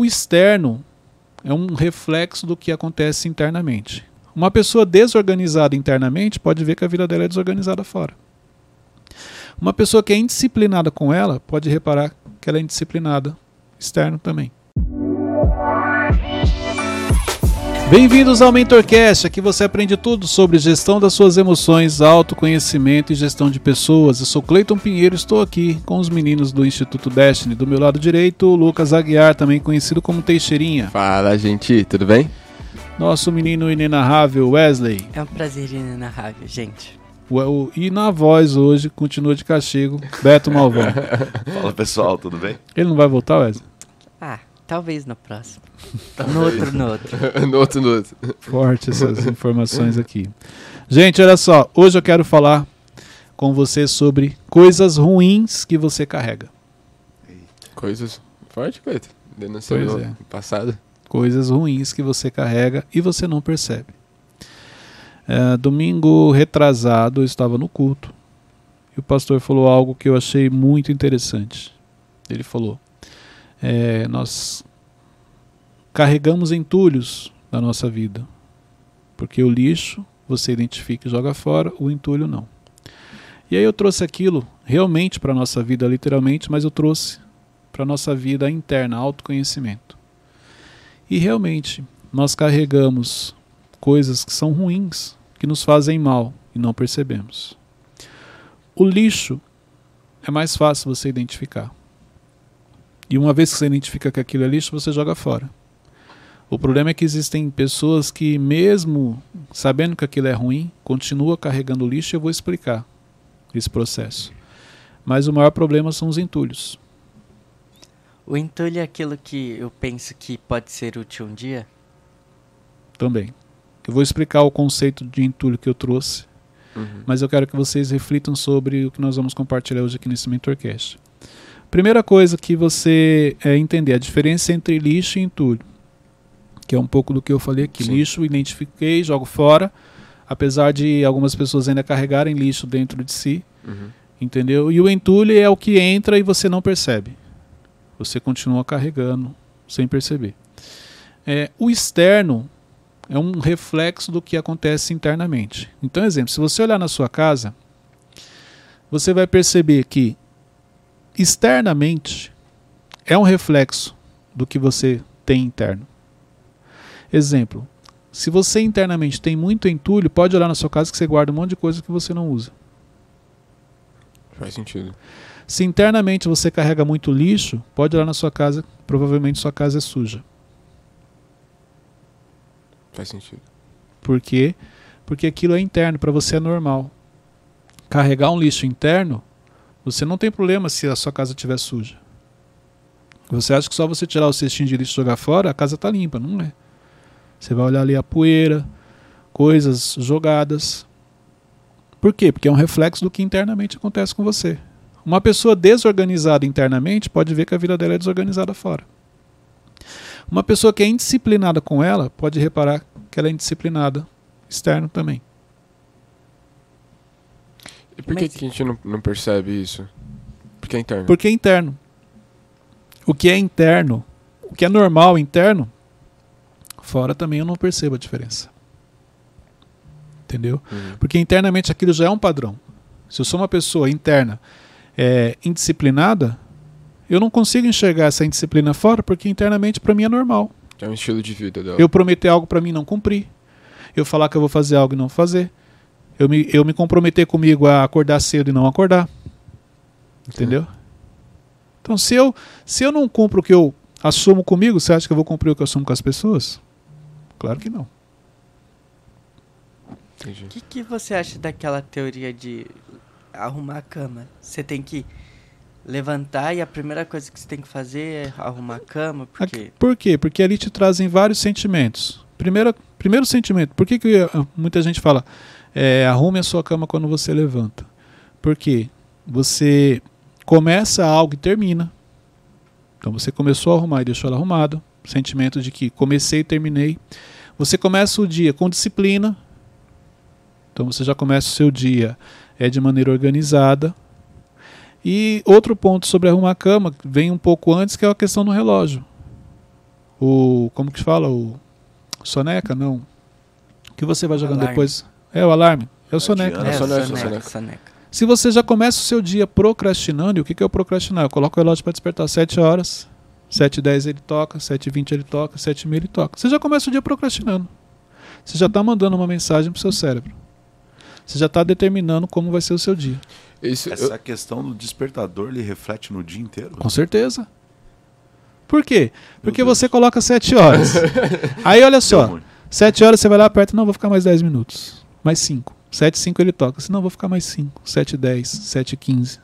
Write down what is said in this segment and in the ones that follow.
o externo é um reflexo do que acontece internamente. Uma pessoa desorganizada internamente pode ver que a vida dela é desorganizada fora. Uma pessoa que é indisciplinada com ela pode reparar que ela é indisciplinada externo também. Bem-vindos ao MentorCast, aqui você aprende tudo sobre gestão das suas emoções, autoconhecimento e gestão de pessoas. Eu sou Cleiton Pinheiro, estou aqui com os meninos do Instituto Destiny. Do meu lado direito, o Lucas Aguiar, também conhecido como Teixeirinha. Fala, gente, tudo bem? Nosso menino inenarrável Wesley. É um prazer inenarrável, gente. O, e na voz hoje, continua de castigo, Beto Malvão. Fala pessoal, tudo bem? Ele não vai voltar, Wesley? Ah, talvez no próximo. No outro, no outro. no outro, no outro. Forte essas informações aqui. Gente, olha só. Hoje eu quero falar com você sobre coisas ruins que você carrega. Coisas forte, coisa. Denunciou Pois no é. passado. Coisas ruins que você carrega e você não percebe. É, domingo retrasado eu estava no culto e o pastor falou algo que eu achei muito interessante. Ele falou: é, Nós carregamos entulhos na nossa vida, porque o lixo você identifica e joga fora, o entulho não. E aí eu trouxe aquilo realmente para a nossa vida, literalmente, mas eu trouxe para a nossa vida interna, autoconhecimento. E realmente, nós carregamos coisas que são ruins, que nos fazem mal e não percebemos. O lixo é mais fácil você identificar. E uma vez que você identifica que aquilo é lixo, você joga fora. O problema é que existem pessoas que, mesmo sabendo que aquilo é ruim, continuam carregando lixo e eu vou explicar esse processo. Mas o maior problema são os entulhos. O entulho é aquilo que eu penso que pode ser útil um dia? também. Eu vou explicar o conceito de entulho que eu trouxe, Uhum. mas eu quero que vocês reflitam sobre o que nós vamos compartilhar hoje aqui nesse Mentorcast. Primeira coisa que você é entender a diferença entre lixo e entulho, que é um pouco do que eu falei aqui. Sim. Lixo, identifiquei, jogo fora, apesar de algumas pessoas ainda carregarem lixo dentro de si, Uhum. entendeu? E o entulho é o que entra e você não percebe. Você continua carregando sem perceber. É, o externo é um reflexo do que acontece internamente. Então, exemplo, se você olhar na sua casa, você vai perceber que externamente é um reflexo do que você tem interno. Exemplo, se você internamente tem muito entulho, pode olhar na sua casa que você guarda um monte de coisa que você não usa. Faz sentido. Se internamente você carrega muito lixo, pode olhar na sua casa, provavelmente sua casa é suja. Faz sentido. Por quê? Porque aquilo é interno, para você é normal. Carregar um lixo interno, você não tem problema se a sua casa estiver suja. Você acha que só você tirar o cestinho de lixo e jogar fora, a casa está limpa, não é? Você vai olhar ali a poeira, coisas jogadas. Por quê? Porque é um reflexo do que internamente acontece com você. Uma pessoa desorganizada internamente pode ver que a vida dela é desorganizada fora. Uma pessoa que é indisciplinada com ela pode reparar que ela é indisciplinada externo também. E por que, Mas- que a gente não, não percebe isso? Porque é interno. Porque é interno. O que é interno, o que é normal interno, fora também eu não percebo a diferença. Entendeu? Uhum. Porque internamente aquilo já é um padrão. Se eu sou uma pessoa interna é, indisciplinada, eu não consigo enxergar essa indisciplina fora porque internamente para mim é normal. É um estilo de vida dela. Eu prometer algo para mim e não cumprir. Eu falar que eu vou fazer algo e não fazer. Eu me, eu me comprometer comigo a acordar cedo e não acordar. Entendeu? Então, se eu, se eu não cumpro o que eu assumo comigo, você acha que eu vou cumprir o que eu assumo com as pessoas? Claro que não. O que, que você acha daquela teoria de arrumar a cama? Você tem que levantar e a primeira coisa que você tem que fazer é arrumar a cama, porque... Por quê? Porque ali te trazem vários sentimentos. Primeiro, primeiro sentimento, por que, que ah, muita gente fala é, arrume a sua cama quando você levanta? Porque você começa algo e termina. Então você começou a arrumar e deixou ela arrumada. Sentimento de que comecei e terminei. Você começa o dia com disciplina. Então você já começa o seu dia é de maneira organizada. E outro ponto sobre arrumar a cama vem um pouco antes, que é a questão do relógio. o. Como que fala? O. Soneca? Não. O que você vai jogando Alarme. depois? É o alarme. É o soneca. Adianta. É, soneca, soneca, soneca. soneca. Se você já começa o seu dia procrastinando, e o que que é o procrastinar? Eu coloco o relógio para despertar 7 horas, 7h10 ele toca, 7h20 ele toca, 7h30 ele toca. Você já começa o dia procrastinando. Você já está mandando uma mensagem para seu cérebro. Você já está determinando como vai ser o seu dia. Isso, eu- Essa questão do despertador, ele reflete no dia inteiro? Com certeza. Por quê? Porque você coloca 7 horas. Aí olha só, ruim. 7 horas você vai lá, aperta, não, vou ficar mais 10 minutos. Mais 5. 7 5 ele toca. Se não, vou ficar mais 5. 7 10, 7 15.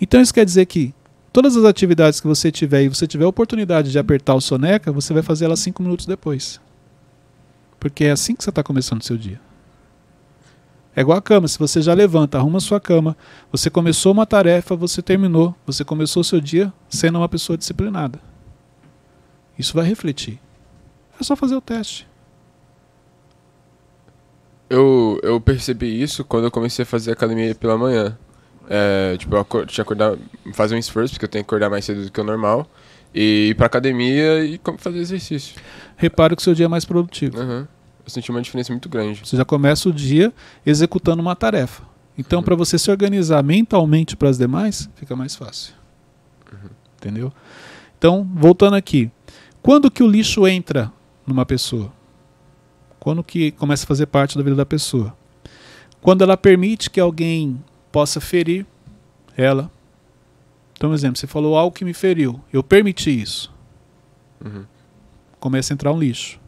Então isso quer dizer que todas as atividades que você tiver e você tiver a oportunidade de apertar o soneca, você vai fazer elas 5 minutos depois. Porque é assim que você está começando o seu dia. É igual a cama, se você já levanta, arruma sua cama, você começou uma tarefa, você terminou, você começou o seu dia sendo uma pessoa disciplinada. Isso vai refletir. É só fazer o teste. Eu, eu percebi isso quando eu comecei a fazer academia pela manhã. É, tipo, eu acor- tinha que acordar, fazer um esforço, porque eu tenho que acordar mais cedo do que o normal. E ir pra academia e fazer exercício. Repare que o seu dia é mais produtivo. Aham. Eu senti uma diferença muito grande. Você já começa o dia executando uma tarefa. Então, para você se organizar mentalmente para as demais, fica mais fácil. Entendeu? Então, voltando aqui. Quando que o lixo entra numa pessoa? Quando que começa a fazer parte da vida da pessoa? Quando ela permite que alguém possa ferir ela. Então, um exemplo, você falou algo que me feriu. Eu permiti isso. Uhum. Começa a entrar um lixo.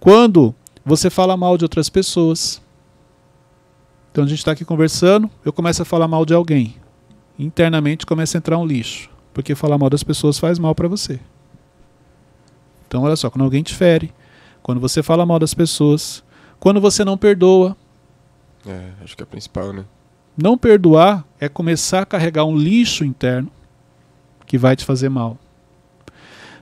Quando você fala mal de outras pessoas. Então a gente está aqui conversando, eu começo a falar mal de alguém. Internamente começa a entrar um lixo. Porque falar mal das pessoas faz mal para você. Então olha só, quando alguém te fere, quando você fala mal das pessoas, quando você não perdoa, É, acho que é o principal, né? não perdoar é começar a carregar um lixo interno que vai te fazer mal.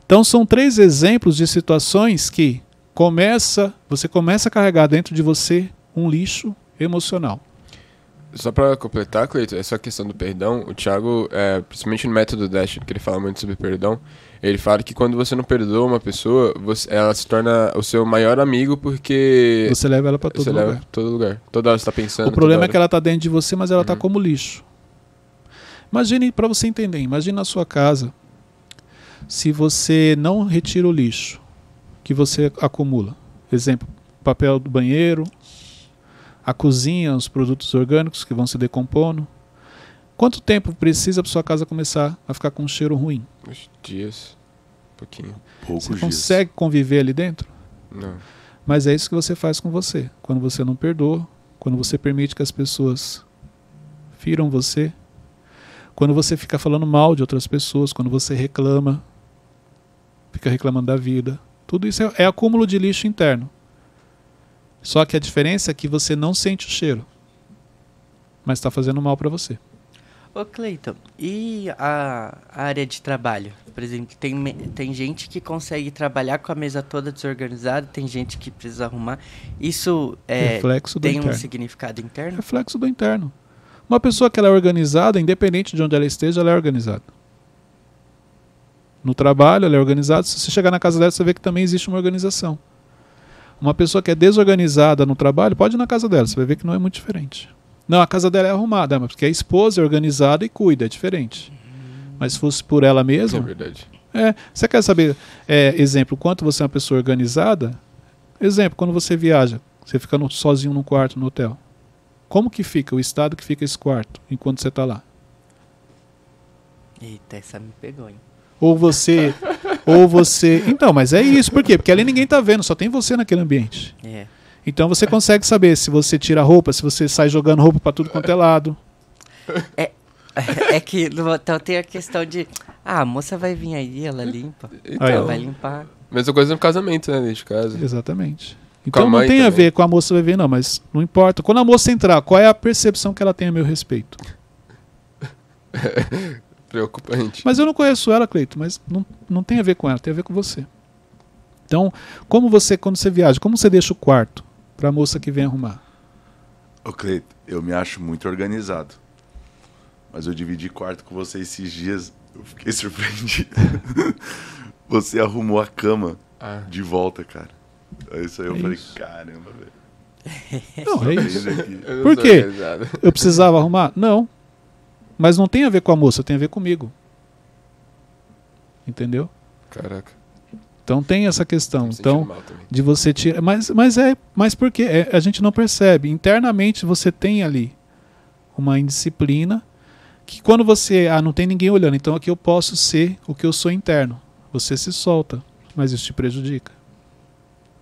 Então são três exemplos de situações que começa, você começa a carregar dentro de você um lixo emocional. Só pra completar, Cleiton, essa questão do perdão, o Thiago, é, principalmente no método Dash, que ele fala muito sobre perdão, ele fala que quando você não perdoa uma pessoa, você- ela se torna o seu maior amigo porque Você leva ela para todo você lugar. leva pra todo lugar. Toda hora você tá pensando. O problema é que ela está dentro de você, mas ela está Uhum. como lixo. Imagine, para você entender, imagine na sua casa, se você não retira o lixo que você acumula. Exemplo, papel do banheiro, a cozinha, os produtos orgânicos que vão se decompondo. Quanto tempo precisa para sua casa começar a ficar com um cheiro ruim? Uns dias, um pouquinho. Poucos Você dias. consegue conviver ali dentro? Não. Mas é isso que você faz com você. Quando você não perdoa, quando você permite que as pessoas firam você, quando você fica falando mal de outras pessoas, quando você reclama, fica reclamando da vida. Tudo isso é, é acúmulo de lixo interno. Só que a diferença é que você não sente o cheiro, mas está fazendo mal para você. Ô Cleiton, e a a área de trabalho? Por exemplo, tem, tem gente que consegue trabalhar com a mesa toda desorganizada, tem gente que precisa arrumar. Isso é, tem um interno. significado interno? Reflexo do interno. Uma pessoa que ela é organizada, independente de onde ela esteja, ela é organizada. No trabalho, ela é organizada. Se você chegar na casa dela, você vê que também existe uma organização. Uma pessoa que é desorganizada no trabalho, pode ir na casa dela, você vai ver que não é muito diferente. Não, a casa dela é arrumada, mas porque a esposa é organizada e cuida, é diferente. Mas se fosse por ela É mesma, verdade. é, você quer saber, é, exemplo, quanto você é uma pessoa organizada? Exemplo, quando você viaja, você fica no- sozinho num quarto no hotel. Como que fica o estado que fica esse quarto enquanto você está lá? Eita, essa me pegou, hein? Ou você, ou você, então, mas é isso, por quê? Porque ali ninguém tá vendo, só tem você naquele ambiente. É. Então você consegue saber se você tira a roupa, se você sai jogando roupa para tudo quanto é lado. é que no hotel tem a questão de. Ah, a moça vai vir aí, ela limpa. Então, ela vai limpar. mesma coisa no casamento, né, dentro de casa. Exatamente. Então a não tem a também. ver com a moça vai ver, não, mas não importa. Quando a moça entrar, qual é a percepção que ela tem a meu respeito? Preocupante. Mas eu não conheço ela, Cleito, mas não, não tem a ver com ela, tem a ver com você. Então, como você, quando você viaja, como você deixa o quarto para a moça que vem arrumar? Ô, Cleito, eu me acho muito organizado. Mas eu dividi quarto com você esses dias, eu fiquei surpreendido. Você arrumou a cama Ah, de volta, cara. Isso aí eu É falei, isso. caramba, velho. Não, é isso. Não Por quê? organizado. Eu precisava arrumar? Não. Mas não tem a ver com a moça, tem a ver comigo. Entendeu? Caraca. Então tem essa questão. Então, de você tirar. Mas, mas é. Mas por quê? É, a gente não percebe. Internamente você tem ali uma indisciplina que quando você. Ah, não tem ninguém olhando, então aqui eu posso ser o que eu sou interno. Você se solta, mas isso te prejudica.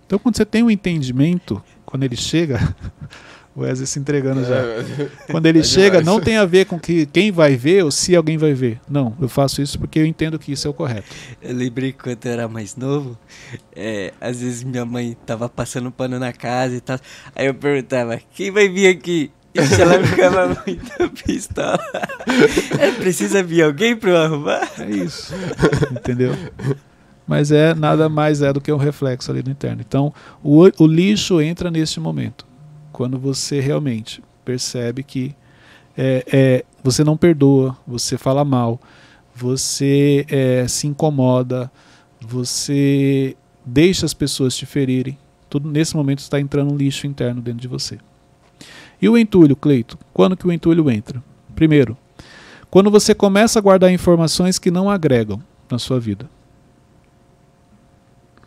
Então quando você tem um entendimento, quando ele chega. O Wesley se entregando já. É, Quando ele É chega, demais. não tem a ver com que quem vai ver ou se alguém vai ver. Não, eu faço isso porque eu entendo que isso é o correto. Eu lembrei que quando eu era mais novo, é, às vezes minha mãe tava passando pano na casa e tal. Aí eu perguntava, quem vai vir aqui? E ela ficava muito pistola. É, precisa vir alguém pra eu arrumar? É isso. Entendeu? Mas é nada mais é do que um reflexo ali no interno. Então, o, o lixo entra neste momento. Quando você realmente percebe que é, é, você não perdoa, você fala mal, você é, se incomoda, você deixa as pessoas te ferirem. Tudo nesse momento está entrando um lixo interno dentro de você. E o entulho, Cleito? Quando que o entulho entra? Primeiro, quando você começa a guardar informações que não agregam na sua vida.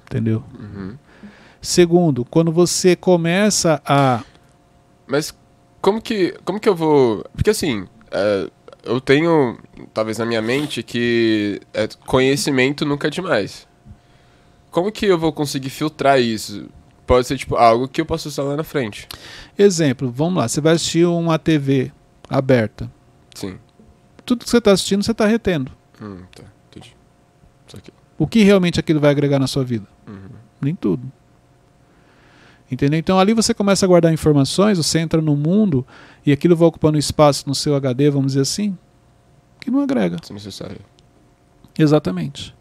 Entendeu? Uhum. Segundo, quando você começa a. Mas como que, como que eu vou. Porque assim, é, eu tenho, talvez na minha mente, que é, conhecimento nunca é demais. Como que eu vou conseguir filtrar isso? Pode ser tipo algo que eu posso usar lá na frente. Exemplo, vamos lá, você vai assistir uma TV aberta. Sim. Tudo que você está assistindo, você está retendo. Hum, tá. Entendi. O que realmente aquilo vai agregar na sua vida? Uhum. Nem tudo. Entendeu? Então ali você começa a guardar informações, você entra no mundo e aquilo vai ocupando espaço no seu HD, vamos dizer assim, que não agrega. Se necessário. Exatamente.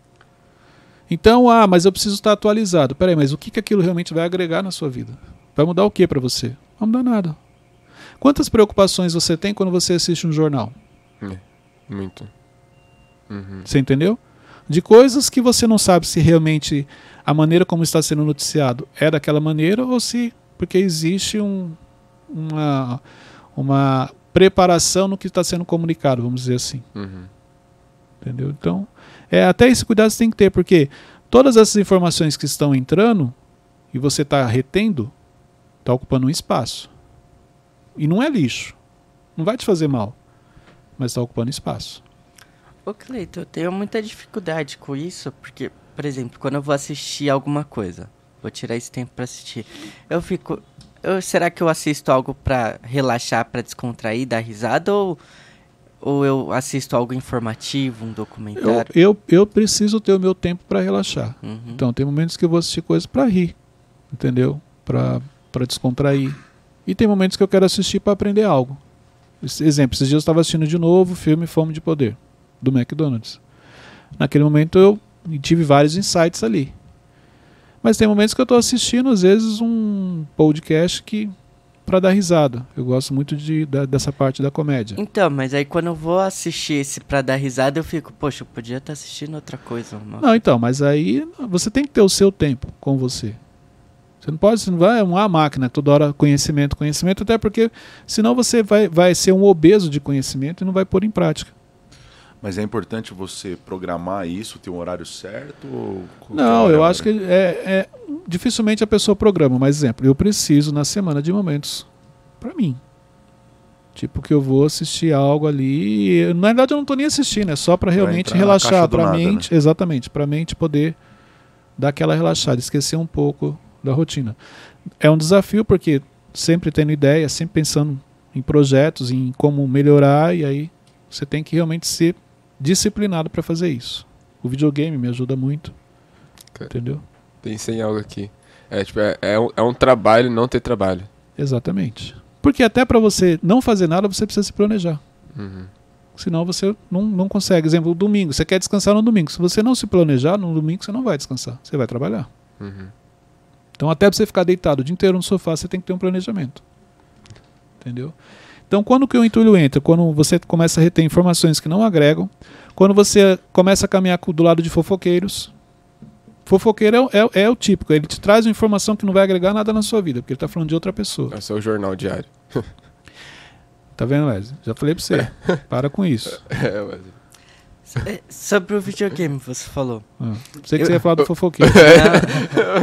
Então, ah, mas eu preciso estar atualizado. Peraí, mas o que, que aquilo realmente vai agregar na sua vida? Vai mudar o que para você? Não vai mudar nada. Quantas preocupações você tem quando você assiste um jornal? Muito. Uhum. Você entendeu? De coisas que você não sabe se realmente a maneira como está sendo noticiado é daquela maneira ou se porque existe um, uma, uma preparação no que está sendo comunicado, vamos dizer assim. Uhum. Entendeu? Então, é, até esse cuidado você tem que ter, porque todas essas informações que estão entrando e você está retendo, está ocupando um espaço. E não é lixo. Não vai te fazer mal. Mas está ocupando espaço. Ô Cleiton, eu tenho muita dificuldade com isso, porque, por exemplo, quando eu vou assistir alguma coisa, vou tirar esse tempo pra assistir, eu fico. eu- será que eu assisto algo pra relaxar, pra descontrair, dar risada, ou, ou eu assisto algo informativo, um Eu, documentário? eu, eu preciso ter o meu tempo para relaxar. Uhum. Então, tem momentos que eu vou assistir coisas para rir. Entendeu? Para descontrair. E tem momentos que eu quero assistir para aprender algo. Exemplo, esses dias eu estava assistindo de novo o filme Fome de Poder, do McDonald's. Naquele momento eu tive vários insights ali. Mas tem momentos que eu estou assistindo, às vezes, um podcast que para dar risada. Eu gosto muito de, da- dessa parte da comédia. Então, mas aí quando eu vou assistir esse pra dar risada, eu fico, poxa, eu podia estar assistindo outra coisa. Não, então, mas aí você tem que ter o seu tempo com você. Você não pode, você não vai uma máquina toda hora conhecimento, conhecimento, até porque senão você vai, vai ser um obeso de conhecimento e não vai pôr em prática. Mas é importante você programar isso, ter um horário certo? Qualquer Não, eu é acho que é, é- dificilmente a pessoa programa, mas exemplo, eu preciso na semana de momentos para mim. Tipo que eu vou assistir algo ali, na verdade eu não tô nem assistindo, é só para realmente relaxar para nada, né? mente, exatamente, para mente poder dar aquela relaxada, esquecer um pouco da rotina. É um desafio porque sempre tendo ideia, sempre pensando em projetos, em como melhorar e aí você tem que realmente ser disciplinado para fazer isso. O videogame me ajuda muito. Cara. Entendeu? Pensei em algo aqui. É, tipo, é, é, um, é um trabalho não ter trabalho. Exatamente. Porque até para você não fazer nada, você precisa se planejar. Uhum. Senão você não, não consegue. Exemplo, o domingo. Você quer descansar no domingo. Se você não se planejar, no domingo você não vai descansar. Você vai trabalhar. Uhum. Então, até para você ficar deitado o dia inteiro no sofá, você tem que ter um planejamento. Entendeu? Então, quando que o entulho entra? Quando você começa a reter informações que não agregam, quando você começa a caminhar do lado de fofoqueiros, Fofoqueiro é, é- é o típico, ele te traz uma informação que não vai agregar nada na sua vida, porque ele tá falando de outra pessoa. É o seu jornal diário. Tá vendo, Wesley? Já falei pra você. Para com isso. É, mas... É, Sobre o videogame, você falou. Ah, Sei que Eu- você ia falar do fofoqueiro.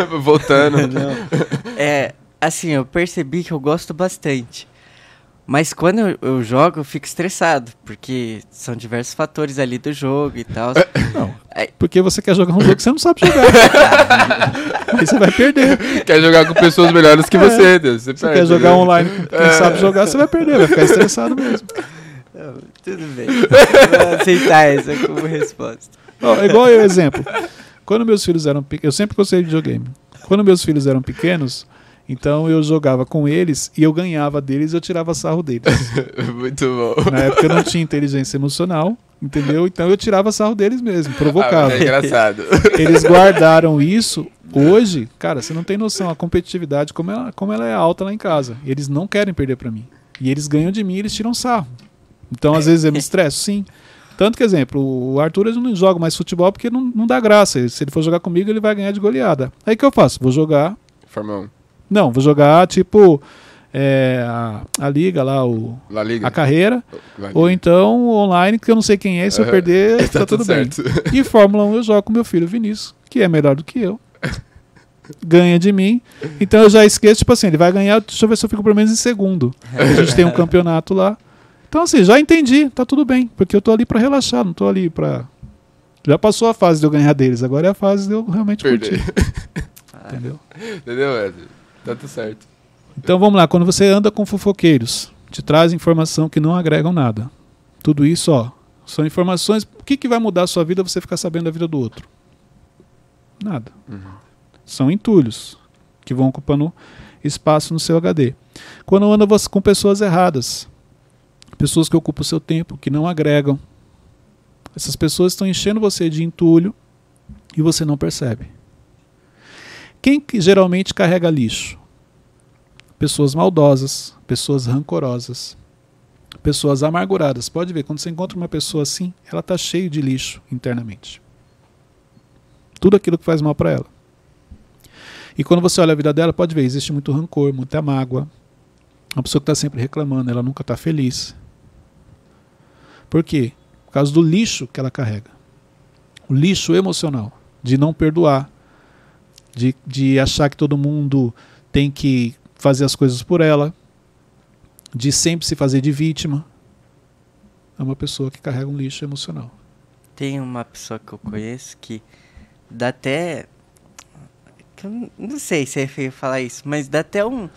Não, Voltando. é, assim, eu percebi que eu gosto bastante. Mas quando eu, eu jogo, eu fico estressado, porque são diversos fatores ali do jogo e tal. Não. Aí- Porque você quer jogar um jogo que você não sabe jogar. Aí você vai perder. Quer jogar com pessoas melhores que você, Deus. Você, Você perde, quer jogar né? online com quem É. sabe jogar, você vai perder, vai ficar estressado mesmo. Não, tudo bem. Vou aceitar essa como resposta. Ó, é igual eu, exemplo. Quando meus filhos eram pequenos, eu sempre gostei de videogame. Quando meus filhos eram pequenos, então eu jogava com eles e eu ganhava deles e eu tirava sarro deles. Muito bom. Na época eu não tinha inteligência emocional, entendeu? Então eu tirava sarro deles mesmo, Ah, provocava. mas é engraçado. Eles guardaram isso. Hoje, cara, você não tem noção a competitividade como ela, como ela é alta lá em casa. Eles não querem perder pra mim. E eles ganham de mim e eles tiram sarro. Então, às vezes eu me estresso, sim. Tanto que, exemplo, o Arthur ele não joga mais futebol porque não, não dá graça. Se ele for jogar comigo, ele vai ganhar de goleada. Aí o que eu faço? Vou jogar. Fórmula 1. Não, vou jogar tipo é, a, a liga lá, o, La Liga. a carreira. La Liga. Ou então online, que eu não sei quem é. E se eu Aham. perder, tá, tudo bem. certo. E Fórmula 1 eu jogo com meu filho Vinícius, que é melhor do que eu. Ganha de mim. Então eu já esqueço, tipo assim, ele vai ganhar, deixa eu ver se eu fico pelo menos em segundo. A gente tem um campeonato lá. Então assim, já entendi, tá tudo bem, porque eu tô ali pra relaxar, não tô ali pra Já passou a fase de eu ganhar deles, agora é a fase de eu realmente Perder. curtir, entendeu? Entendeu, Wesley? Tá tudo certo. Então vamos lá, quando você anda com fofoqueiros, te traz informação que não agregam nada. Tudo isso, ó, são informações. O que, que vai mudar a sua vida você ficar sabendo da vida do outro? Nada. São entulhos que vão ocupando espaço no seu HD. Quando anda com pessoas erradas, pessoas que ocupam o seu tempo, que não agregam, essas pessoas estão enchendo você de entulho e você não percebe. Quem que geralmente carrega lixo? pessoas maldosas, pessoas rancorosas, pessoas amarguradas. Pode ver, quando você encontra uma pessoa assim, ela está cheia de lixo internamente. Tudo aquilo que faz mal para ela. E quando você olha a vida dela, pode ver, existe muito rancor, muita mágoa. Uma pessoa que está sempre reclamando, ela nunca está feliz. Por quê? Por causa do lixo que ela carrega. O lixo emocional, de não perdoar, de, de achar que todo mundo tem que fazer as coisas por ela, de sempre se fazer de vítima. É uma pessoa que carrega um lixo emocional. Tem uma pessoa que eu conheço que dá até. que eu não sei se é feio falar isso, mas dá até um,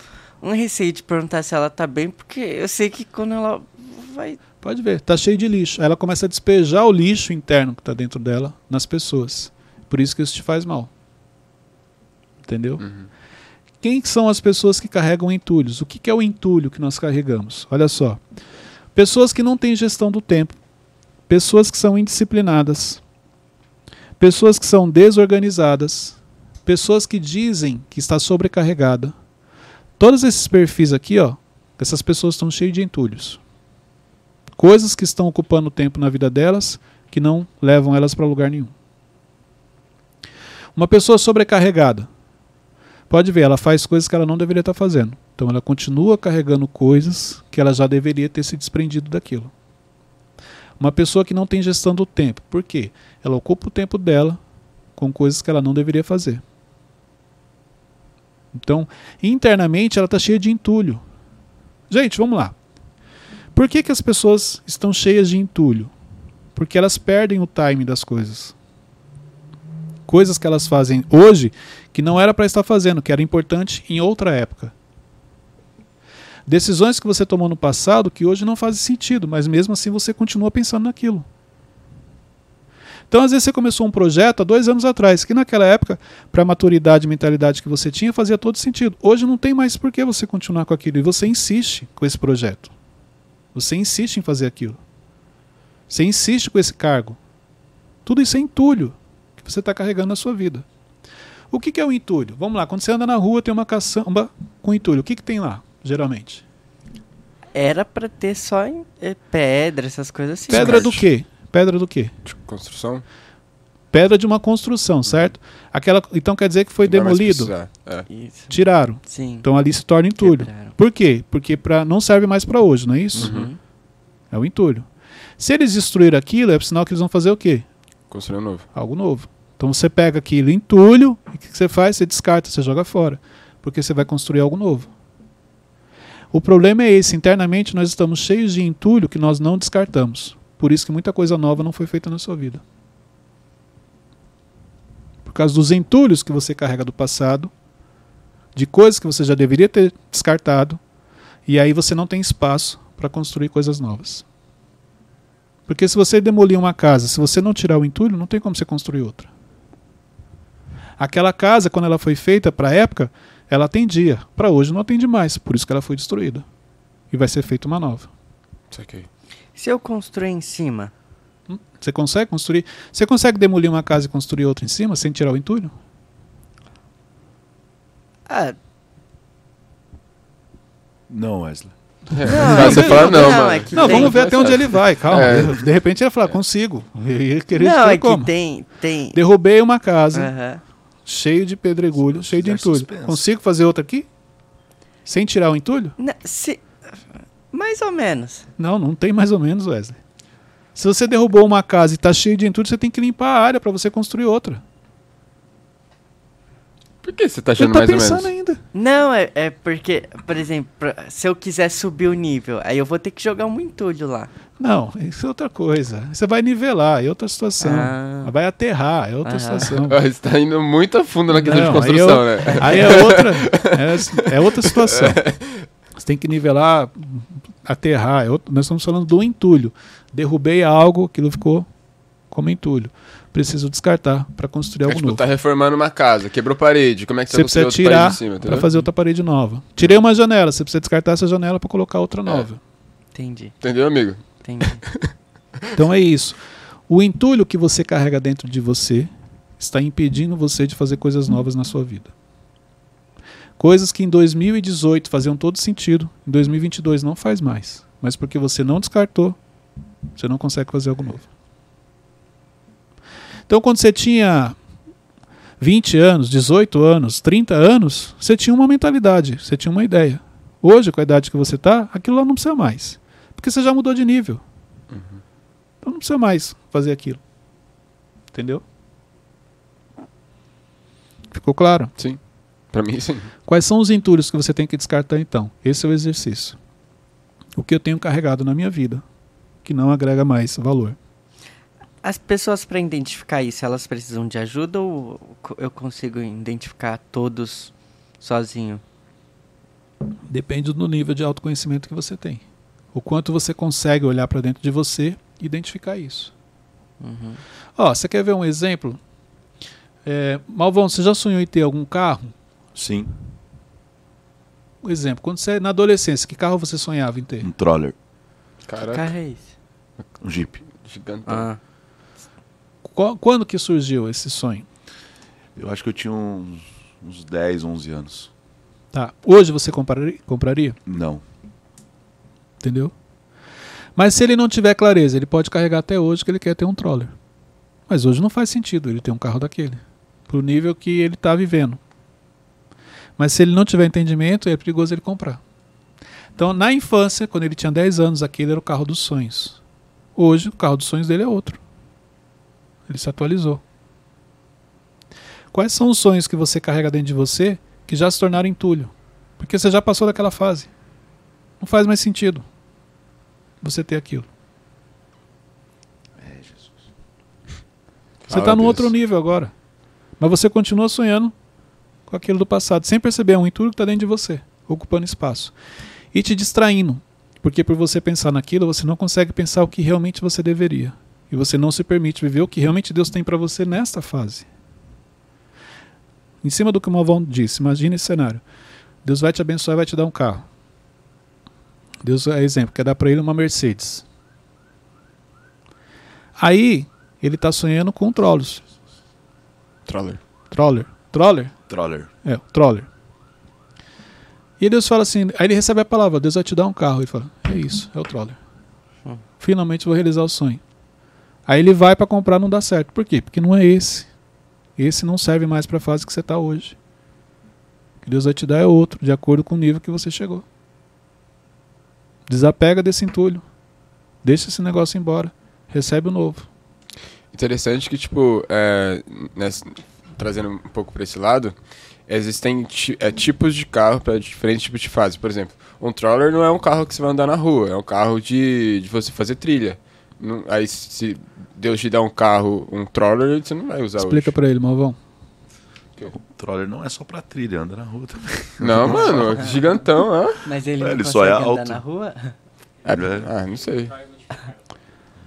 um receio de perguntar se ela tá bem, porque eu sei que quando ela vai. Pode ver, tá cheio de lixo. Aí ela começa a despejar o lixo interno que está dentro dela nas pessoas. Por isso que isso te faz mal. Entendeu? Uhum. Quem são as pessoas que carregam entulhos? O que que é o entulho que nós carregamos? Olha só. Pessoas que não têm gestão do tempo. Pessoas que são indisciplinadas. Pessoas que são desorganizadas. Pessoas que dizem que está sobrecarregada. Todos esses perfis aqui, ó, essas pessoas estão cheias de entulhos. Coisas que estão ocupando tempo na vida delas que não levam elas para lugar nenhum. Uma pessoa sobrecarregada. Pode ver, ela faz coisas que ela não deveria estar fazendo. Então ela continua carregando coisas que ela já deveria ter se desprendido daquilo. Uma pessoa que não tem gestão do tempo. Por quê? Ela ocupa o tempo dela com coisas que ela não deveria fazer. Então, internamente ela está cheia de entulho. Gente, vamos lá. Por que, que as pessoas estão cheias de entulho? Porque elas perdem o time das coisas. Coisas que elas fazem hoje que não era para estar fazendo, que era importante em outra época. Decisões que você tomou no passado que hoje não fazem sentido, mas mesmo assim você continua pensando naquilo. Então, às vezes, você começou um projeto há dois anos atrás, que naquela época, para a maturidade e mentalidade que você tinha, fazia todo sentido. Hoje não tem mais por que você continuar com aquilo. E você insiste com esse projeto. Você insiste em fazer aquilo. Você insiste com esse cargo. Tudo isso é entulho que você está carregando na sua vida. O que, que é o entulho? Vamos lá, quando você anda na rua, tem uma caçamba com entulho. O que, que tem lá, geralmente? Era pra ter só em- é, pedra, essas coisas assim. Pedra do quê? Pedra do quê? Tipo, construção? Pedra de uma construção, certo? Aquela, então quer dizer que foi demolido. É. Tiraram. Sim. Então ali se torna entulho. Quebraram. Por quê? Porque pra, não serve mais para hoje, não é isso? Uhum. É o entulho. Se eles destruírem aquilo, é sinal que eles vão fazer o quê? Construir um novo. Algo novo. Então você pega aquilo entulho, e o que você faz? Você descarta, você joga fora. Porque você vai construir algo novo. O problema é esse, internamente nós estamos cheios de entulho que nós não descartamos. Por isso que muita coisa nova não foi feita na sua vida. Por causa dos entulhos que você carrega do passado, de coisas que você já deveria ter descartado, e aí você não tem espaço para construir coisas novas. Porque se você demolir uma casa, se você não tirar o entulho, não tem como você construir outra. Aquela casa, quando ela foi feita para a época, ela atendia. Para hoje não atende mais, por isso que ela foi destruída. E vai ser feita uma nova. Saquei. Se eu construir em cima, Você consegue construir? Você consegue demolir uma casa e construir outra em cima sem tirar o entulho? ah, Não, Wesley. Ah, você fala não, mano. é que Não, tem- vamos ver até onde ele vai, calma. É. De repente ele vai falar, consigo. E ele queria Não, é que como. tem. tem... Derrubei uma casa, Aham. Cheio de pedregulho, cheio de fizer entulho. suspense. Consigo fazer outra aqui? Sem tirar o entulho? Não, se... Mais ou menos. Não, não tem mais ou menos, Wesley. Se você derrubou uma casa e está cheio de entulho, você tem que limpar a área para você construir outra. Por que você tá Você achando tá mais ou pensando menos? ainda. Não, é, é porque, por exemplo, se eu quiser subir o nível, aí eu vou ter que jogar um entulho lá. Não, isso é outra coisa. Você vai nivelar, é outra situação. Ah. Vai aterrar, é outra Aham. situação. Ah, Você tá indo muito a fundo na questão Não, de aí construção, eu- né? Aí é outra, é, é outra situação. Você tem que nivelar, aterrar. é outro- nós estamos falando do entulho. Derrubei algo, aquilo ficou como entulho. Preciso descartar para construir É, algo tipo, novo. tá reformando uma casa, quebrou parede, como é que você, Você precisa outra tirar parede em cima, para fazer outra parede nova. Tirei uma janela, você precisa descartar essa janela para colocar outra nova. Entendi, Entendeu, amigo? Entendi. Então é isso. O entulho que você carrega dentro de você está impedindo você de fazer coisas novas na sua vida. Coisas que em 2018 faziam todo sentido, em 2022 não faz mais. Mas porque você não descartou, você não consegue fazer algo novo. Então quando você tinha 20 anos, 18 anos, 30 anos, você tinha uma mentalidade, você tinha uma ideia. Hoje, com a idade que você está, aquilo lá não precisa mais. Porque você já mudou de nível. Então não precisa mais fazer aquilo. Entendeu? Ficou claro? Sim. Pra mim, sim. Quais são os entulhos que você tem que descartar então? Esse é o exercício. O que eu tenho carregado na minha vida que não agrega mais valor. As pessoas, para identificar isso, elas precisam de ajuda ou eu consigo identificar todos sozinho? Depende do nível de autoconhecimento que você tem. O quanto você consegue olhar para dentro de você e identificar isso. Uhum. Ó, você quer ver um exemplo? É, Malvão, você já sonhou em ter algum carro? Sim, Um exemplo, quando você na adolescência, que carro você sonhava em ter? um troller, Que Caraca, carro é esse? um jeep. gigantão. Ah, Qu- Quando que surgiu esse sonho? Eu acho que eu tinha uns, uns 10, 11 anos. Tá. Hoje você compraria? compraria? Não. Entendeu? Mas se ele não tiver clareza, ele pode carregar até hoje que ele quer ter um troller. Mas hoje não faz sentido ele ter um carro daquele. Pro nível que ele está vivendo. Mas se ele não tiver entendimento, é perigoso ele comprar. Então, na infância, quando ele tinha 10 anos, aquele era o carro dos sonhos. Hoje, o carro dos sonhos dele é outro. Ele se atualizou. Quais são os sonhos que você carrega dentro de você que já se tornaram entulho? Porque você já passou daquela fase. Não faz mais sentido você ter aquilo. É, Jesus. Você está num outro nível agora. Mas você continua sonhando com aquilo do passado, sem perceber, é um entulho que está dentro de você, ocupando espaço. E te distraindo. Porque por você pensar naquilo, você não consegue pensar o que realmente você deveria. E você não se permite viver o que realmente Deus tem para você nesta fase. Em cima do que o Malvão disse, imagine esse cenário. Deus vai te abençoar e vai te dar um carro. Deus, é exemplo, quer dar para ele uma Mercedes. Aí, ele está sonhando com um Trollus. Troller. Troller. Troller? Troller. É, o Troller. E Deus fala assim, aí ele recebe a palavra, Deus vai te dar um carro. Ele fala, é isso, é o Troller. Hum. Finalmente vou realizar o sonho. Aí ele vai para comprar não dá certo. Por quê? Porque não é esse. Esse não serve mais para a fase que você está hoje. O que Deus vai te dar é outro, de acordo com o nível que você chegou. Desapega desse entulho. Deixa esse negócio embora. Recebe o novo. Interessante que, tipo, é, nessa- trazendo um pouco para esse lado, existem é, tipos de carro para diferentes tipos de fase. Por exemplo, um troller não é um carro que você vai andar na rua, é um carro de, de você fazer trilha. Não- aí, se Deus te dá um carro, um troller, você não vai usar Explica para ele, Malvão. O troller não é só pra trilha, anda na rua também. Não, mano, gigantão, ó. Mas ele, É, não ele consegue só é andar alto. na rua? É, É. Ah, não sei.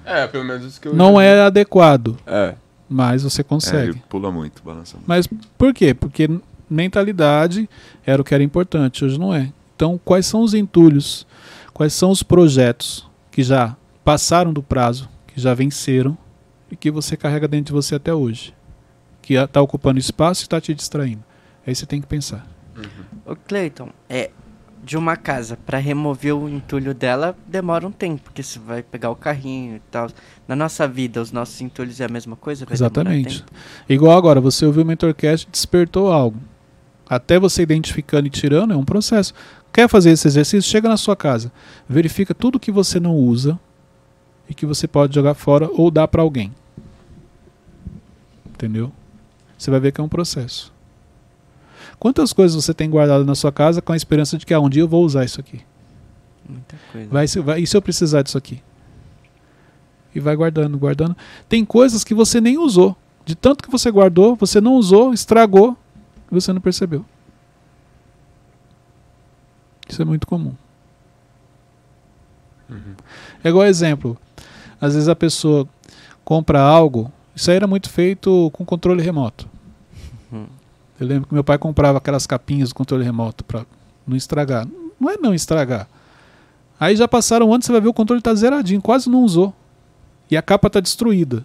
É, pelo menos os que eu Não é adequado, É. mas você É, consegue. ele pula muito, balança muito. Mas por quê? Porque mentalidade era o que era importante, hoje não é. Então, quais são os entulhos? Quais são os projetos que já passaram do prazo, que já venceram e que você carrega dentro de você até hoje? Que está ocupando espaço e está te distraindo. Aí você tem que pensar. Ô Cleiton, é, de uma casa pra remover o entulho dela demora um tempo, porque você vai pegar o carrinho e tal. Na nossa vida, os nossos entulhos é a mesma coisa? Exatamente. Igual agora, você ouviu o Mentorcast e despertou algo. Até você identificando e tirando é um processo. Quer fazer esse exercício? Chega na sua casa, verifica tudo que você não usa e que você pode jogar fora ou dar para alguém. Entendeu? Você vai ver que é um processo. Quantas coisas você tem guardado na sua casa com a esperança de que ah, um dia eu vou usar isso aqui? Muita coisa. Vai, se- vai- e se eu precisar disso aqui? E vai guardando, guardando. Tem coisas que você nem usou. De tanto que você guardou, você não usou, estragou e você não percebeu. Isso é muito comum. É igual exemplo. Às vezes a pessoa compra algo. Isso aí era muito feito com controle remoto. Uhum. Eu lembro que meu pai comprava aquelas capinhas do controle remoto para não estragar. Não é não estragar. Aí já passaram anos, você vai ver o controle tá zeradinho, quase não usou. E a capa tá destruída.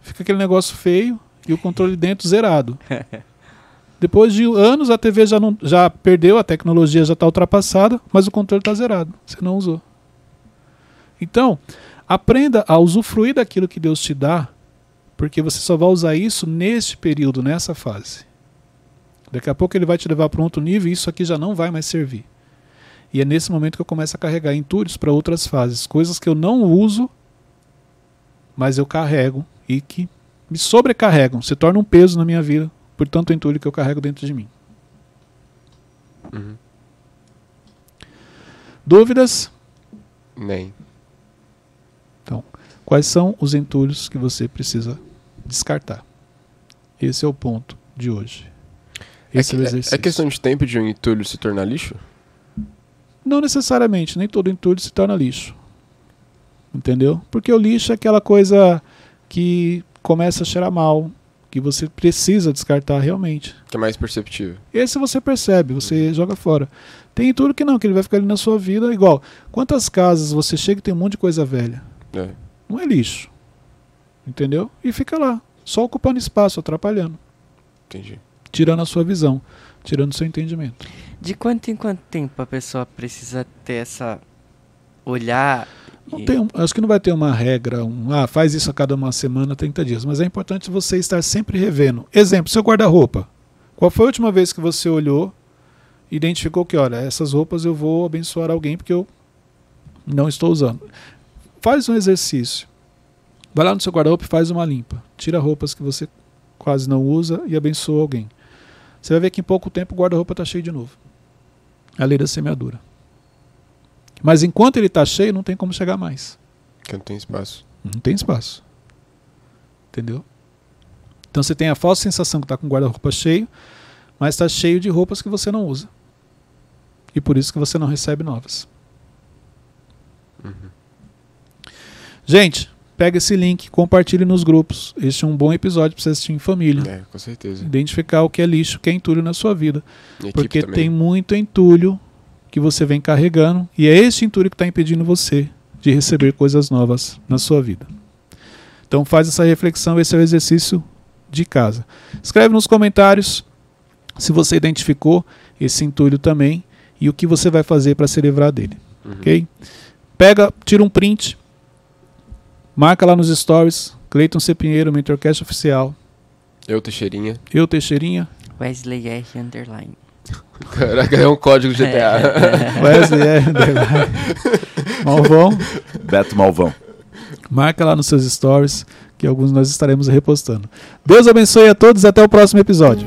Fica aquele negócio feio e o controle dentro zerado. Depois de anos a TV já não já perdeu, a tecnologia já está ultrapassada, mas o controle está zerado. Você não usou. Então, aprenda a usufruir daquilo que Deus te dá, porque você só vai usar isso neste período, nessa fase. Daqui a pouco ele vai te levar para um outro nível e isso aqui já não vai mais servir. E é nesse momento que eu começo a carregar entulhos para outras fases, coisas que eu não uso, mas eu carrego e que me sobrecarregam, se tornam um peso na minha vida, por tanto entulho que eu carrego dentro de mim. Uhum. Dúvidas? Nem. Quais são os entulhos que você precisa descartar? Esse é o ponto de hoje. Esse é, é, o que- exercício. é questão de tempo de um entulho se tornar lixo? Não necessariamente, nem todo entulho se torna lixo. Entendeu? Porque o lixo é aquela coisa que começa a cheirar mal, que você precisa descartar realmente. Que é mais perceptível. Esse você percebe, você joga fora. Tem entulho que não, que ele vai ficar ali na sua vida igual. Quantas casas você chega e tem um monte de coisa velha? É. Não é lixo. Entendeu? E fica lá, só ocupando espaço, atrapalhando, Entendi. tirando a sua visão, tirando o seu entendimento. De quanto em quanto tempo a pessoa precisa ter essa. olhar. Não e- tem, acho que não vai ter uma regra, um, ah, faz isso a cada uma semana, 30 dias, mas é importante você estar sempre revendo. Exemplo, seu guarda-roupa. Qual foi a última vez que você olhou e identificou que, olha, essas roupas eu vou abençoar alguém porque eu não estou usando? Faz um exercício. Vai lá no seu guarda-roupa e faz uma limpa. Tira roupas que você quase não usa e abençoa alguém. Você vai ver que em pouco tempo o guarda-roupa está cheio de novo. É a lei da semeadura. Mas enquanto ele está cheio, não tem como chegar mais. Que não tem espaço. Não tem espaço. Entendeu? Então você tem a falsa sensação que está com o guarda-roupa cheio, mas está cheio de roupas que você não usa. E por isso que você não recebe novas. Gente, pega esse link, compartilhe nos grupos. Este é um bom episódio para você assistir em família. É, com certeza. Identificar o que é lixo, o que é entulho na sua vida. E Porque tem muito entulho que você vem carregando e é esse entulho que está impedindo você de receber coisas novas na sua vida. Então faz essa reflexão, esse é o exercício de casa. Escreve nos comentários se você identificou esse entulho também e o que você vai fazer para se livrar dele, Uhum. ok? Pega, tira um print, Marca lá nos stories, Cleiton C. Pinheiro, Mentorcast Oficial. Eu, Teixeirinha. Eu, Teixeirinha. Wesley R. Underline. Caraca, é um código GTA. Wesley R. underline. Malvão. Beto Malvão. Marca lá nos seus stories, que alguns nós estaremos repostando. Deus abençoe a todos e até o próximo episódio.